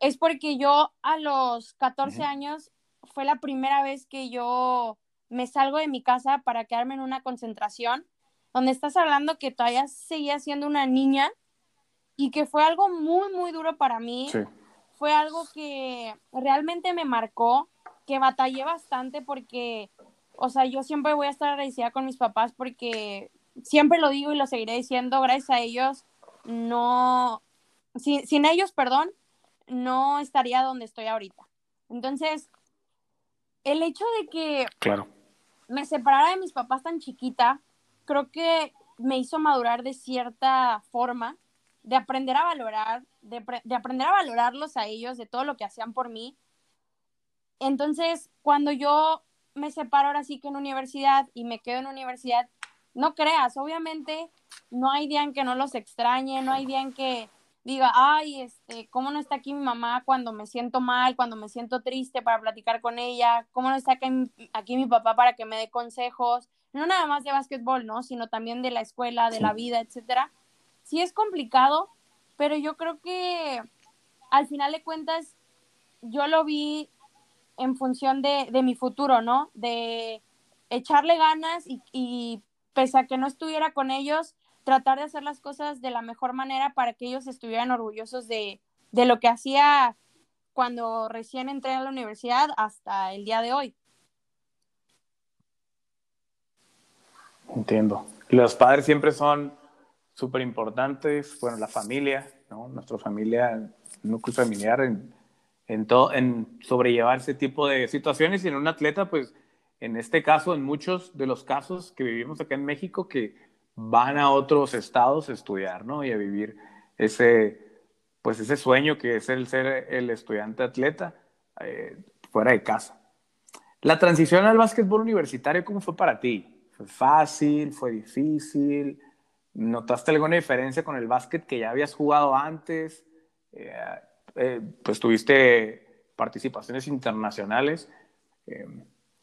es porque yo a los 14 Ujú. años fue la primera vez que yo me salgo de mi casa para quedarme en una concentración donde estás hablando que todavía seguía siendo una niña y que fue algo muy, muy duro para mí Sí, fue algo que realmente me marcó, que batallé bastante porque, o sea, yo siempre voy a estar agradecida con mis papás porque siempre lo digo y lo seguiré diciendo, gracias a ellos, no, sin, sin ellos, perdón, no estaría donde estoy ahorita. Entonces, el hecho de que claro. me separara de mis papás tan chiquita, creo que me hizo madurar de cierta forma, de aprender a valorar, de, de aprender a valorarlos a ellos, de todo lo que hacían por mí. Entonces, cuando yo me separo ahora sí que en universidad y me quedo en universidad, no creas, obviamente no hay día en que no los extrañe, no hay día en que diga, ay, este, ¿cómo no está aquí mi mamá cuando me siento mal, cuando me siento triste para platicar con ella? ¿Cómo no está aquí, aquí mi papá para que me dé consejos? No nada más de básquetbol, ¿no? Sino también de la escuela, de la vida, etcétera. Sí es complicado, pero yo creo que al final de cuentas yo lo vi en función de, de mi futuro, ¿no? De echarle ganas y, y pese a que no estuviera con ellos, tratar de hacer las cosas de la mejor manera para que ellos estuvieran orgullosos de, de lo que hacía cuando recién entré a la universidad hasta el día de hoy. Entiendo. Los padres siempre son súper importantes, bueno, la familia, ¿no? Nuestra familia, núcleo familiar, en, en, en sobrellevar ese tipo de situaciones y en un atleta, pues, en este caso, en muchos de los casos que vivimos acá en México, que van a otros estados a estudiar, ¿no? Y a vivir ese, pues ese sueño que es el ser el estudiante atleta eh, fuera de casa. La transición al básquetbol universitario, ¿cómo fue para ti? ¿Fue fácil? ¿Fue difícil? ¿Notaste alguna diferencia con el básquet que ya habías jugado antes? Eh, eh, pues tuviste participaciones internacionales.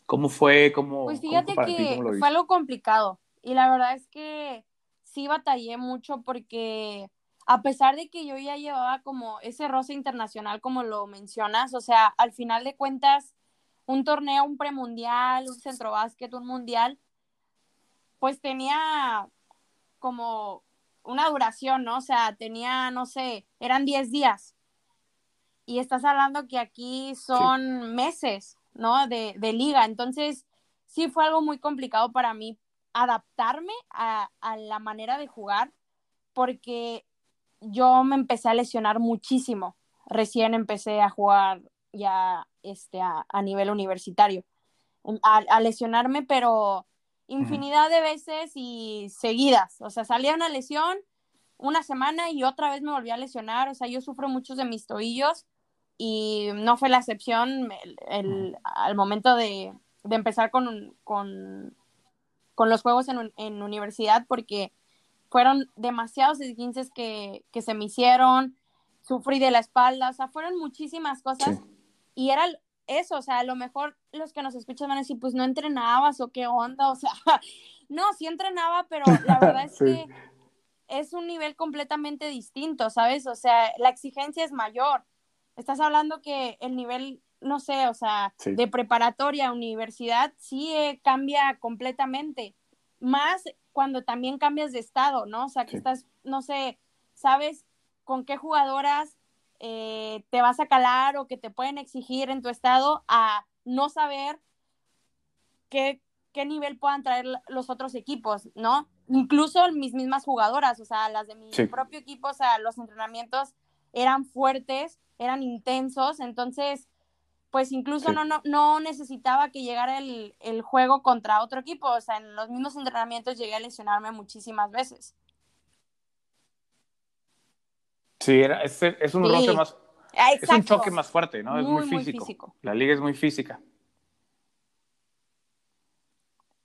¿Cómo fue? ¿Cómo, pues fíjate que fue algo complicado. Y la verdad es que sí batallé mucho porque a pesar de que yo ya llevaba como ese roce internacional, como lo mencionas, o sea, al final de cuentas, un torneo, un premundial, un centro básquet, un mundial, pues tenía como una duración, ¿no? O sea, tenía, no sé, eran 10 días. Y estás hablando que aquí son meses, ¿no? De, de liga. Entonces, sí fue algo muy complicado para mí adaptarme a, la manera de jugar porque yo me empecé a lesionar muchísimo. Recién empecé a jugar ya este, a, nivel universitario. A, lesionarme, pero infinidad de veces y seguidas. O sea, salía una lesión una semana y otra vez me volví a lesionar. O sea, yo sufro muchos de mis tobillos y no fue la excepción al momento de, empezar con, con con los juegos en, en universidad porque fueron demasiados esguinces que, que se me hicieron, sufrí de la espalda, o sea, fueron muchísimas cosas y era eso, o sea, a lo mejor los que nos escuchan van a decir, pues no entrenabas o qué onda, o sea, [LAUGHS] no, sí entrenaba, pero la verdad es [LAUGHS] que es un nivel completamente distinto, ¿sabes? O sea, la exigencia es mayor. Estás hablando que el nivel no sé, o sea, de preparatoria a universidad, sí eh, cambia completamente. Más cuando también cambias de estado, ¿no? O sea, que estás, no sé, sabes con qué jugadoras eh, te vas a calar o que te pueden exigir en tu estado a no saber qué, qué nivel puedan traer los otros equipos, ¿no? Incluso mis mismas jugadoras, o sea, las de mi propio equipo, o sea, los entrenamientos eran fuertes, eran intensos, entonces pues incluso no, no, no, necesitaba que llegara el, juego contra otro equipo. O sea, en los mismos entrenamientos llegué a lesionarme muchísimas veces. Sí, era, es, un más. Es un choque más fuerte, ¿no? Es muy, físico. La liga es muy física.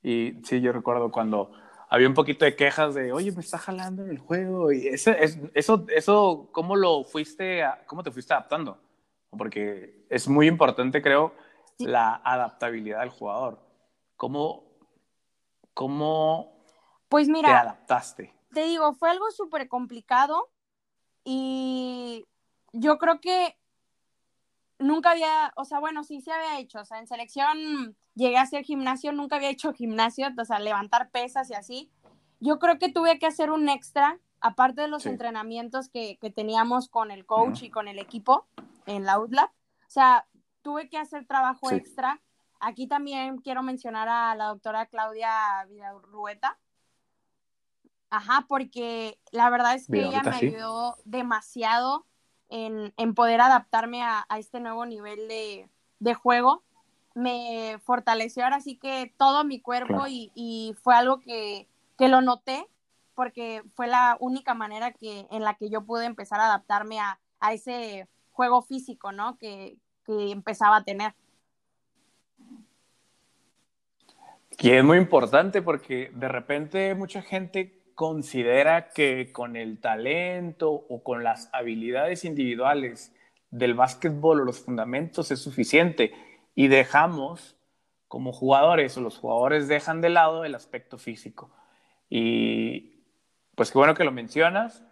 Y sí, yo recuerdo cuando había un poquito de quejas de, oye, me está jalando en el juego. Y ese, eso, eso, ¿cómo lo fuiste, cómo te fuiste adaptando? Porque es muy importante, creo, la adaptabilidad del jugador. ¿Cómo, cómo pues mira, te adaptaste? Te digo, fue algo súper complicado y yo creo que nunca había, o sea, bueno, sí se había hecho, o sea, en selección llegué a hacer gimnasio, nunca había hecho gimnasio, o sea, levantar pesas y así. Yo creo que tuve que hacer un extra, aparte de los entrenamientos que, que, teníamos con el coach y con el equipo, en la UTLAB. O sea, tuve que hacer trabajo extra. Aquí también quiero mencionar a la doctora Claudia Villarrueta. Ajá, porque la verdad es que ella me ayudó demasiado en, poder adaptarme a, este nuevo nivel de, juego. Me fortaleció ahora sí que todo mi cuerpo y, fue algo que, lo noté porque fue la única manera que, en la que yo pude empezar a adaptarme a, a ese juego físico, ¿no? Que, empezaba a tener. Que es muy importante porque de repente mucha gente considera que con el talento o con las habilidades individuales del básquetbol o los fundamentos es suficiente y dejamos como jugadores o los jugadores dejan de lado el aspecto físico. Y pues qué bueno que lo mencionas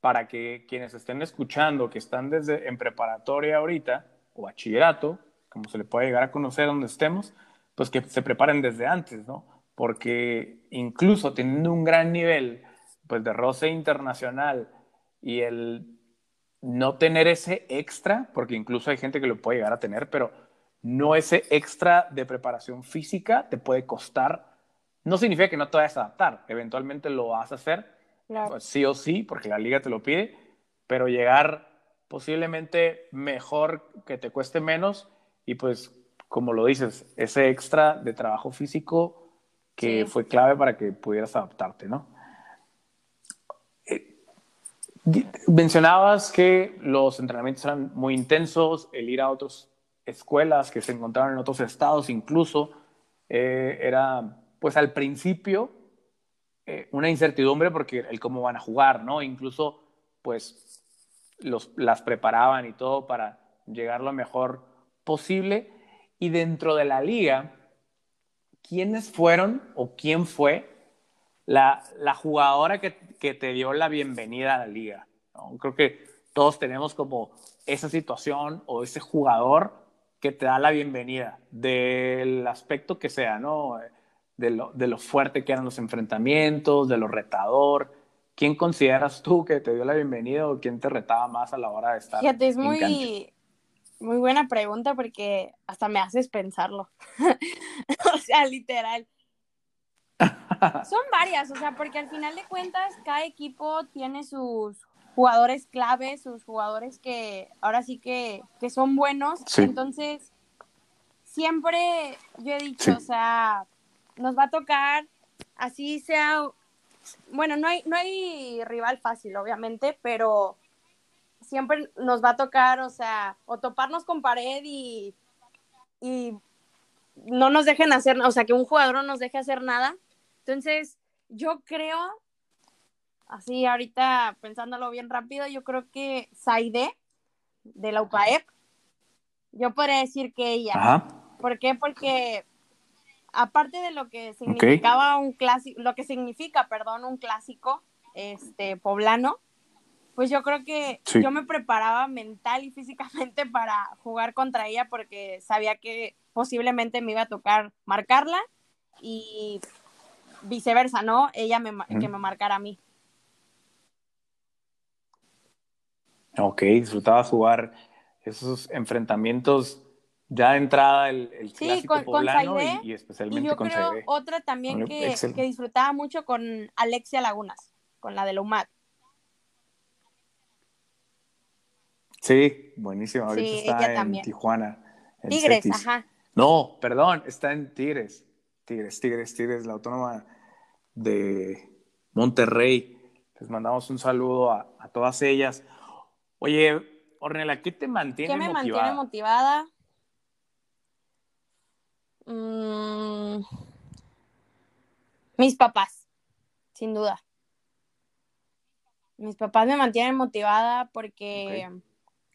para que quienes estén escuchando, que están desde en preparatoria ahorita o bachillerato, como se le puede llegar a conocer donde estemos, pues que se preparen desde antes, ¿no? Porque incluso teniendo un gran nivel pues de roce internacional y el no tener ese extra, porque incluso hay gente que lo puede llegar a tener, pero no ese extra de preparación física te puede costar. No significa que no te vayas a adaptar, eventualmente lo vas a hacer, pues sí o sí, porque la liga te lo pide, pero llegar posiblemente mejor que te cueste menos y pues como lo dices, ese extra de trabajo físico que fue clave para que pudieras adaptarte, ¿no? Eh, mencionabas que los entrenamientos eran muy intensos, el ir a otras escuelas que se encontraban en otros estados incluso, eh, era pues al principio eh, una incertidumbre porque el cómo van a jugar, ¿no? Incluso pues los, las preparaban y todo para llegar lo mejor posible y dentro de la liga, ¿quiénes fueron o quién fue la, la jugadora que, que, te dio la bienvenida a la liga? Creo que todos tenemos como esa situación o ese jugador que te da la bienvenida del aspecto que sea, ¿no? De lo, de lo fuerte que eran los enfrentamientos, de lo retador. ¿Quién consideras tú que te dio la bienvenida o quién te retaba más a la hora de estar? Fíjate, es muy, muy buena pregunta porque hasta me haces pensarlo. [LAUGHS] o sea, literal. [LAUGHS] Son varias, o sea, porque al final de cuentas cada equipo tiene sus jugadores claves, sus jugadores que ahora sí que, que son buenos. Entonces, siempre yo he dicho, o sea, nos va a tocar, así sea, bueno, no hay, no hay rival fácil, obviamente, pero siempre nos va a tocar, o sea, o toparnos con pared y, y no nos dejen hacer, o sea, que un jugador no nos deje hacer nada. Entonces, yo creo, así ahorita pensándolo bien rápido, yo creo que Saide de la UPAEP, yo podría decir que ella. Ajá. ¿Por qué? Porque aparte de lo que significaba un clásico, lo que significa, perdón, un clásico este poblano, pues yo creo que yo me preparaba mental y físicamente [LAUGHS] para jugar contra ella porque sabía que posiblemente me iba a tocar marcarla y viceversa, ¿no? Ella me, que me marcara a mí. Ok, disfrutaba jugar esos enfrentamientos ya de entrada el, el sí, con, poblano y, especialmente y yo creo otra también que, que, disfrutaba mucho con Alexia Lagunas, con la de la UMAT. Sí, buenísimo. Ahorita está en Tijuana. Tigres, ajá. No, perdón, está en Tigres. Tigres, Tigres, Tigres, la autónoma de Monterrey. Les mandamos un saludo a, todas ellas. Oye, Ornella, ¿qué te mantiene motivada? ¿Qué me mantiene motivada? Mm, mis papás, sin duda. Mis papás me mantienen motivada porque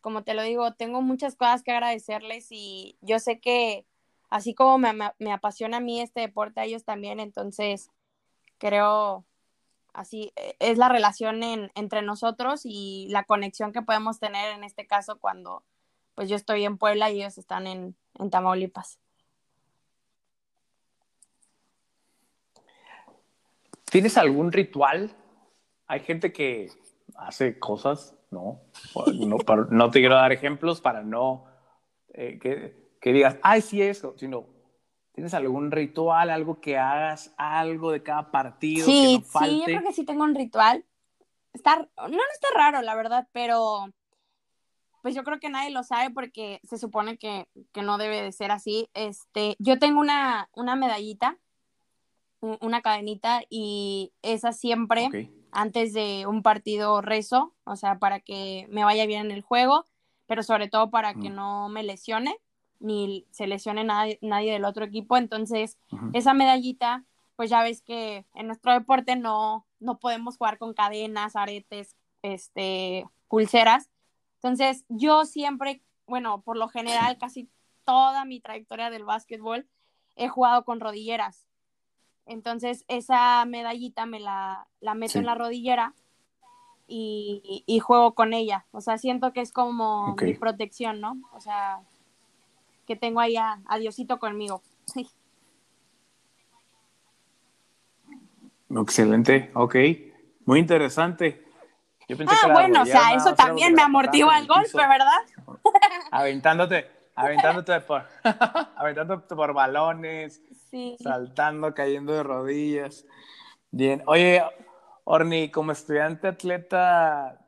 como te lo digo, tengo muchas cosas que agradecerles y yo sé que así como me, apasiona a mí este deporte, a ellos también, entonces creo así e, es la relación entre nosotros y la conexión que podemos tener en este caso cuando pues yo estoy en Puebla y ellos están en, en Tamaulipas. ¿Tienes algún ritual? Hay gente que hace cosas no, no, no te quiero dar ejemplos para no eh, que, digas, ay, sí, eso, sino, ¿tienes algún ritual, algo que hagas, algo de cada partido? Sí, que no falte? sí, yo creo que sí tengo un ritual. Está, no, no está raro, la verdad, pero pues yo creo que nadie lo sabe porque se supone que, no debe de ser así. Este, yo tengo una, una medallita, una cadenita, y esa siempre antes de un partido rezo, o sea, para que me vaya bien en el juego, pero sobre todo para que no me lesione, ni se lesione nadie, nadie del otro equipo. Entonces, esa medallita pues ya ves que en nuestro deporte no, no podemos jugar con cadenas, aretes, este, pulseras. Entonces, yo siempre, bueno, por lo general, casi toda mi trayectoria del básquetbol, he jugado con rodilleras. Entonces, esa medallita me la, la meto en la rodillera y, y, juego con ella. O sea, siento que es como mi protección, ¿no? O sea, que tengo ahí a, a Diosito conmigo. Excelente, ok. Muy interesante. Yo pensé ah, bueno, o sea, eso también me amortigua el golpe, ¿verdad? [LAUGHS] Aventándote, aventándote por, [LAUGHS] aventándote por balones, saltando, cayendo de rodillas. Bien, oye, Orni, como estudiante atleta,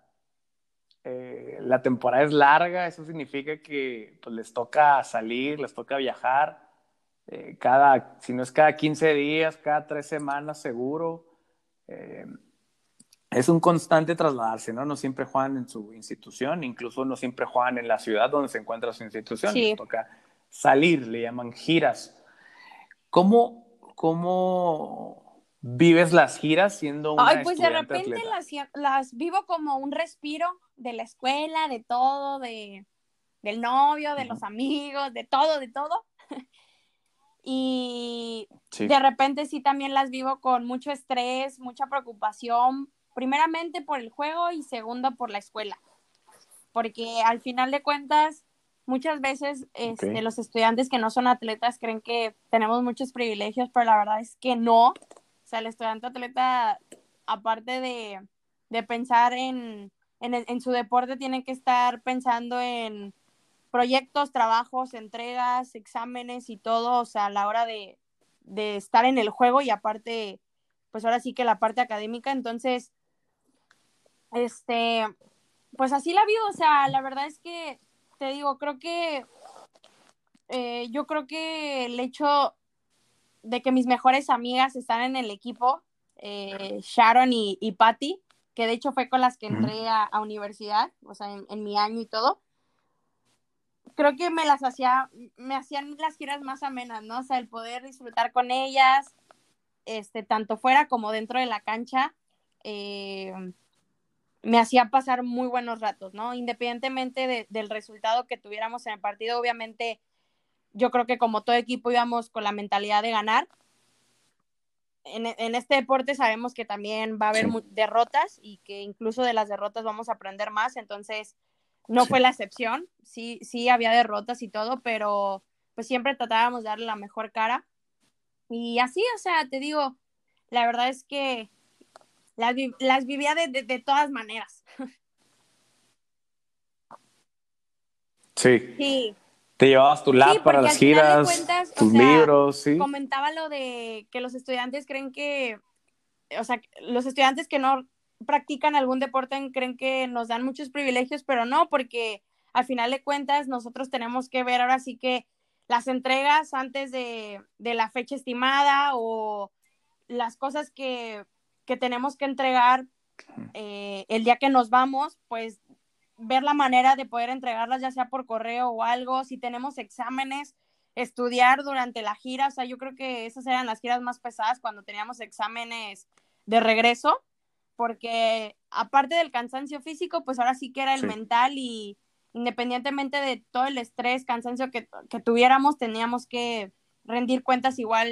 eh, la temporada es larga, eso significa que pues, les toca salir, les toca viajar. Eh, cada, si no es cada 15 días, cada tres semanas seguro. Eh, es un constante trasladarse, ¿no? No siempre juegan en su institución, incluso no siempre juegan en la ciudad donde se encuentra su institución. Les toca salir, le llaman giras. ¿Cómo, cómo vives las giras siendo una Ay, pues de repente las, las, vivo como un respiro de la escuela, de todo, de, del novio, de los amigos, de todo, de todo. [LAUGHS] y de repente sí también las vivo con mucho estrés, mucha preocupación, primeramente por el juego y segundo por la escuela, porque al final de cuentas muchas veces este, los estudiantes que no son atletas creen que tenemos muchos privilegios, pero la verdad es que no. O sea, el estudiante atleta, aparte de, de pensar en, en, en, su deporte, tiene que estar pensando en proyectos, trabajos, entregas, exámenes y todo, o sea, a la hora de, de estar en el juego y aparte, pues ahora sí que la parte académica, entonces, este, pues así la vivo, o sea, la verdad es que, te digo, creo que, eh, yo creo que el hecho de que mis mejores amigas están en el equipo, eh, Sharon y, y Patty, que de hecho fue con las que entré a, universidad, o sea, en, mi año y todo, creo que me las hacía, me hacían las giras más amenas, ¿no? O sea, el poder disfrutar con ellas, este, tanto fuera como dentro de la cancha, eh, me hacía pasar muy buenos ratos, ¿no? Independientemente del resultado que tuviéramos en el partido, obviamente yo creo que como todo equipo íbamos con la mentalidad de ganar. En, en este deporte sabemos que también va a haber derrotas y que incluso de las derrotas vamos a aprender más, entonces no fue la excepción, sí, sí había derrotas y todo, pero pues siempre tratábamos de darle la mejor cara. Y así, o sea, te digo, la verdad es que las, las vivía de, de, todas maneras. Sí. Sí. Te llevabas tu lap para las giras, tus libros, sí. Comentaba lo de que los estudiantes creen que, o sea, los estudiantes que no practican algún deporte creen que nos dan muchos privilegios, pero no, porque al final de cuentas nosotros tenemos que ver ahora sí que las entregas antes de, la fecha estimada o las cosas que, tenemos que entregar eh, el día que nos vamos, pues ver la manera de poder entregarlas ya sea por correo o algo, si tenemos exámenes, estudiar durante la gira, o sea, yo creo que esas eran las giras más pesadas cuando teníamos exámenes de regreso, porque aparte del cansancio físico, pues ahora sí que era el mental y independientemente de todo el estrés, cansancio que, tuviéramos, teníamos que rendir cuentas igual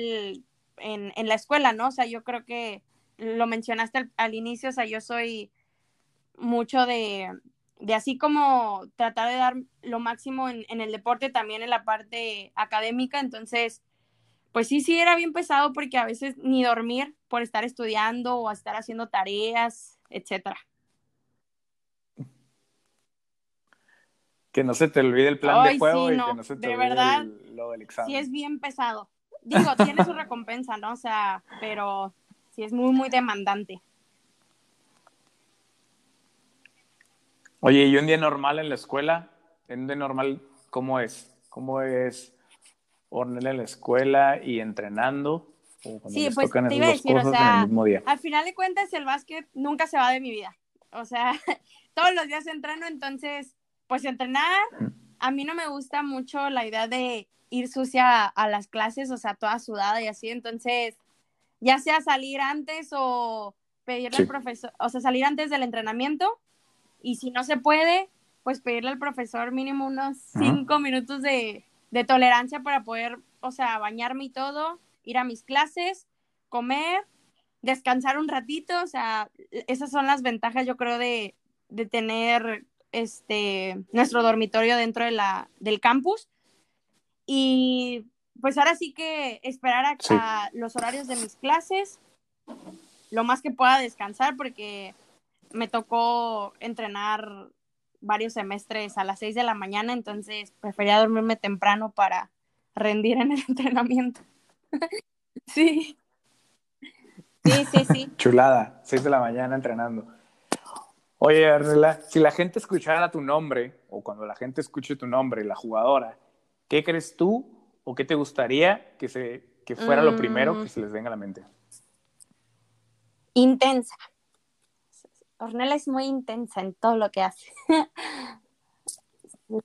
en, la escuela, ¿no? O sea, yo creo que lo mencionaste al, inicio, o sea, yo soy mucho de, de, así como tratar de dar lo máximo en, en el deporte, también en la parte académica, entonces pues sí, sí era bien pesado porque a veces ni dormir por estar estudiando o estar haciendo tareas, etcétera. Que no se te olvide el plan de juego y que no se te de olvide verdad, lo del examen. Sí es bien pesado. Digo, tiene su recompensa, ¿no? O sea, pero sí es muy, muy demandante. Oye, ¿y un día normal en la escuela? ¿En un día normal cómo es? ¿Cómo es Ornella en la escuela y entrenando. sí, pues te iba a decir, o sea, al final de cuentas el básquet nunca se va de mi vida. O sea, [LAUGHS] todos los días entreno, entonces, pues entrenar, a mí no me gusta mucho la idea de ir sucia a, las clases, o sea, toda sudada y así, entonces ya sea salir antes o pedirle al profesor, o sea, salir antes del entrenamiento y si no se puede, pues pedirle al profesor mínimo unos cinco minutos de, de tolerancia para poder, o sea, bañarme y todo, ir a mis clases, comer, descansar un ratito, o sea, esas son las ventajas yo creo de, de tener este nuestro dormitorio dentro de la, del campus. Y pues ahora sí que esperar a, los horarios de mis clases, lo más que pueda descansar, porque me tocó entrenar varios semestres a las 6 de la mañana, entonces prefería dormirme temprano para rendir en el [LAUGHS] entrenamiento. sí. Sí, sí, sí. [LAUGHS] Chulada, 6 de la mañana entrenando. Oye, Arnela, si la gente escuchara tu nombre, o cuando la gente escuche tu nombre, la jugadora, ¿qué crees tú o qué te gustaría que, se, que fuera lo primero que mm. se les venga a la mente? Intensa. Ornella es muy intensa en todo lo que hace. [LAUGHS]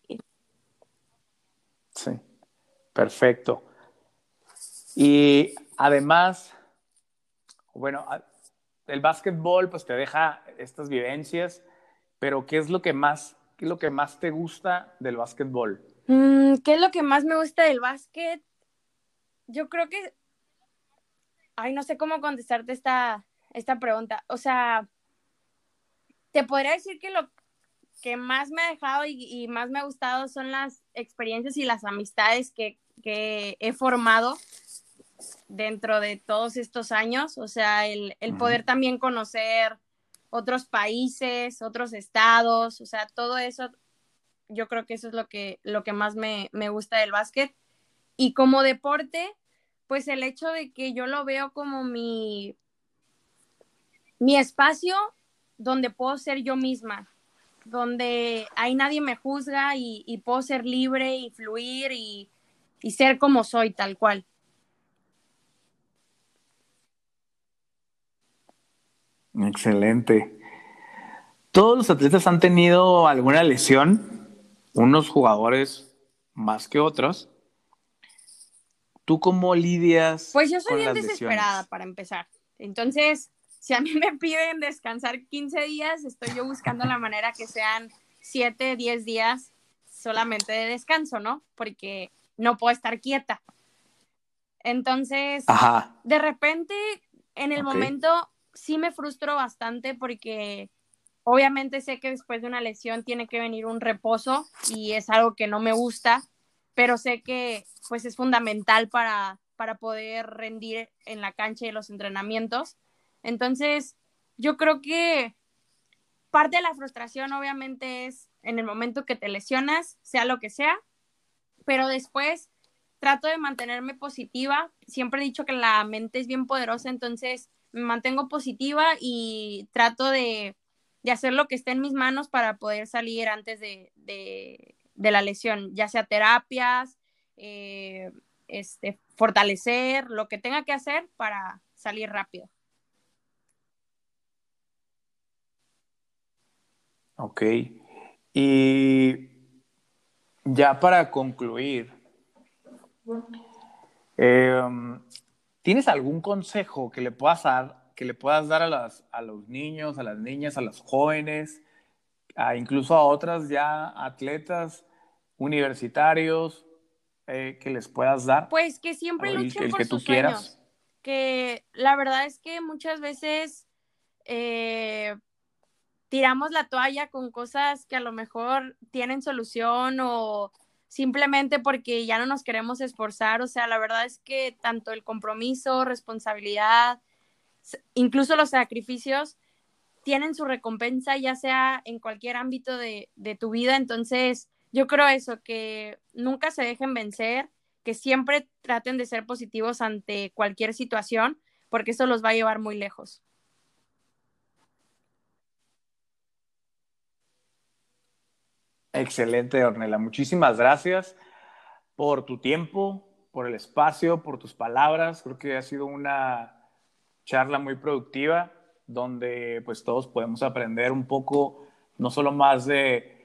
sí, perfecto. Y además, bueno, el básquetbol pues te deja estas vivencias, pero ¿qué es lo que más, qué es lo que más te gusta del básquetbol? Mm, ¿Qué es lo que más me gusta del básquet? Yo creo que, ay, no sé cómo contestarte esta, esta pregunta. O sea, te podría decir que lo que más me ha dejado y, más me ha gustado son las experiencias y las amistades que, he formado dentro de todos estos años. O sea, el, poder también conocer otros países, otros estados, o sea, todo eso, yo creo que eso es lo que, lo que más me, me gusta del básquet. Y como deporte, pues el hecho de que yo lo veo como mi, mi espacio donde puedo ser yo misma, donde ahí nadie me juzga y, puedo ser libre y fluir y, ser como soy, tal cual. Excelente. Todos los atletas han tenido alguna lesión, unos jugadores más que otros. ¿Tú cómo lidias? Pues yo soy bien desesperada para empezar. Entonces, si a mí me piden descansar 15 días, estoy yo buscando la manera que sean 7, 10 días solamente de descanso, ¿no? Porque no puedo estar quieta. Entonces, de repente, en el momento, sí me frustro bastante porque obviamente sé que después de una lesión tiene que venir un reposo y es algo que no me gusta, pero sé que pues es fundamental para, para poder rendir en la cancha y los entrenamientos. Entonces, yo creo que parte de la frustración obviamente es en el momento que te lesionas, sea lo que sea, pero después trato de mantenerme positiva. Siempre he dicho que la mente es bien poderosa, entonces me mantengo positiva y trato de, hacer lo que esté en mis manos para poder salir antes de, la lesión, ya sea terapias, eh, este, fortalecer, lo que tenga que hacer para salir rápido. Ok. Y ya para concluir, em, ¿tienes algún consejo que le puedas dar, que le puedas dar a, a los niños, a las niñas, a los jóvenes, incluso a otras ya atletas universitarios eh, que les puedas dar? Pues que siempre luchen por que sus tú sueños. Que la verdad es que muchas veces eh, tiramos la toalla con cosas que a lo mejor tienen solución o simplemente porque ya no nos queremos esforzar. O sea, la verdad es que tanto el compromiso, responsabilidad, incluso los sacrificios tienen su recompensa, ya sea en cualquier ámbito de, tu vida. Entonces, yo creo eso, que nunca se dejen vencer, que siempre traten de ser positivos ante cualquier situación, porque eso los va a llevar muy lejos. Excelente, Ornella. Muchísimas gracias por tu tiempo, por el espacio, por tus palabras. Creo que ha sido una charla muy productiva donde pues todos podemos aprender un poco, no solo más de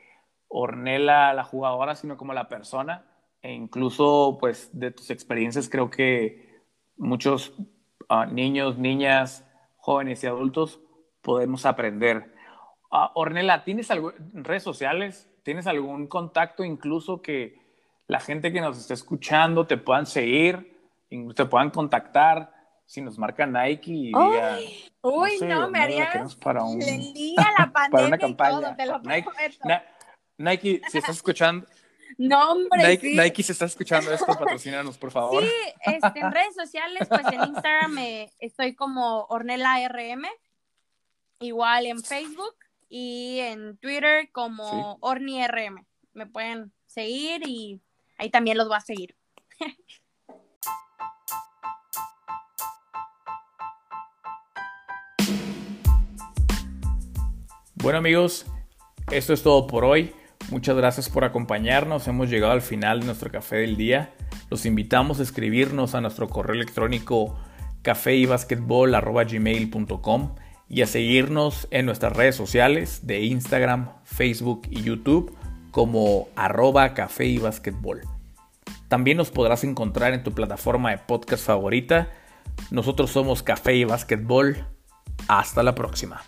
Ornella, la jugadora, sino como la persona e incluso pues de tus experiencias creo que muchos ah, niños, niñas, jóvenes y adultos podemos aprender. Uh, Ornella, ¿tienes redes sociales? ¿Tienes algún contacto incluso que la gente que nos está escuchando te puedan seguir, te puedan contactar? Si nos marca Nike y diga, Uy, no, me haría para un, [LAUGHS] la pandemia para una campaña. Todo, te lo Nike, Nike, si estás escuchando, [LAUGHS] no, hombre. Nike, sí. Nike, si estás escuchando esto, [LAUGHS] patrocínanos, por favor. Sí, este, en redes sociales, pues en Instagram estoy como Ornella RM, igual en Facebook y en Twitter como OrniRM. Me pueden seguir y ahí también los voy a seguir. Bueno amigos, esto es todo por hoy. Muchas gracias por acompañarnos. Hemos llegado al final de nuestro café del día. Los invitamos a escribirnos a nuestro correo electrónico cafeybasketball.gmail.com y a seguirnos en nuestras redes sociales de Instagram, Facebook y YouTube como arroba café y También nos podrás encontrar en tu plataforma de podcast favorita. Nosotros somos Café y Basketball. Hasta la próxima.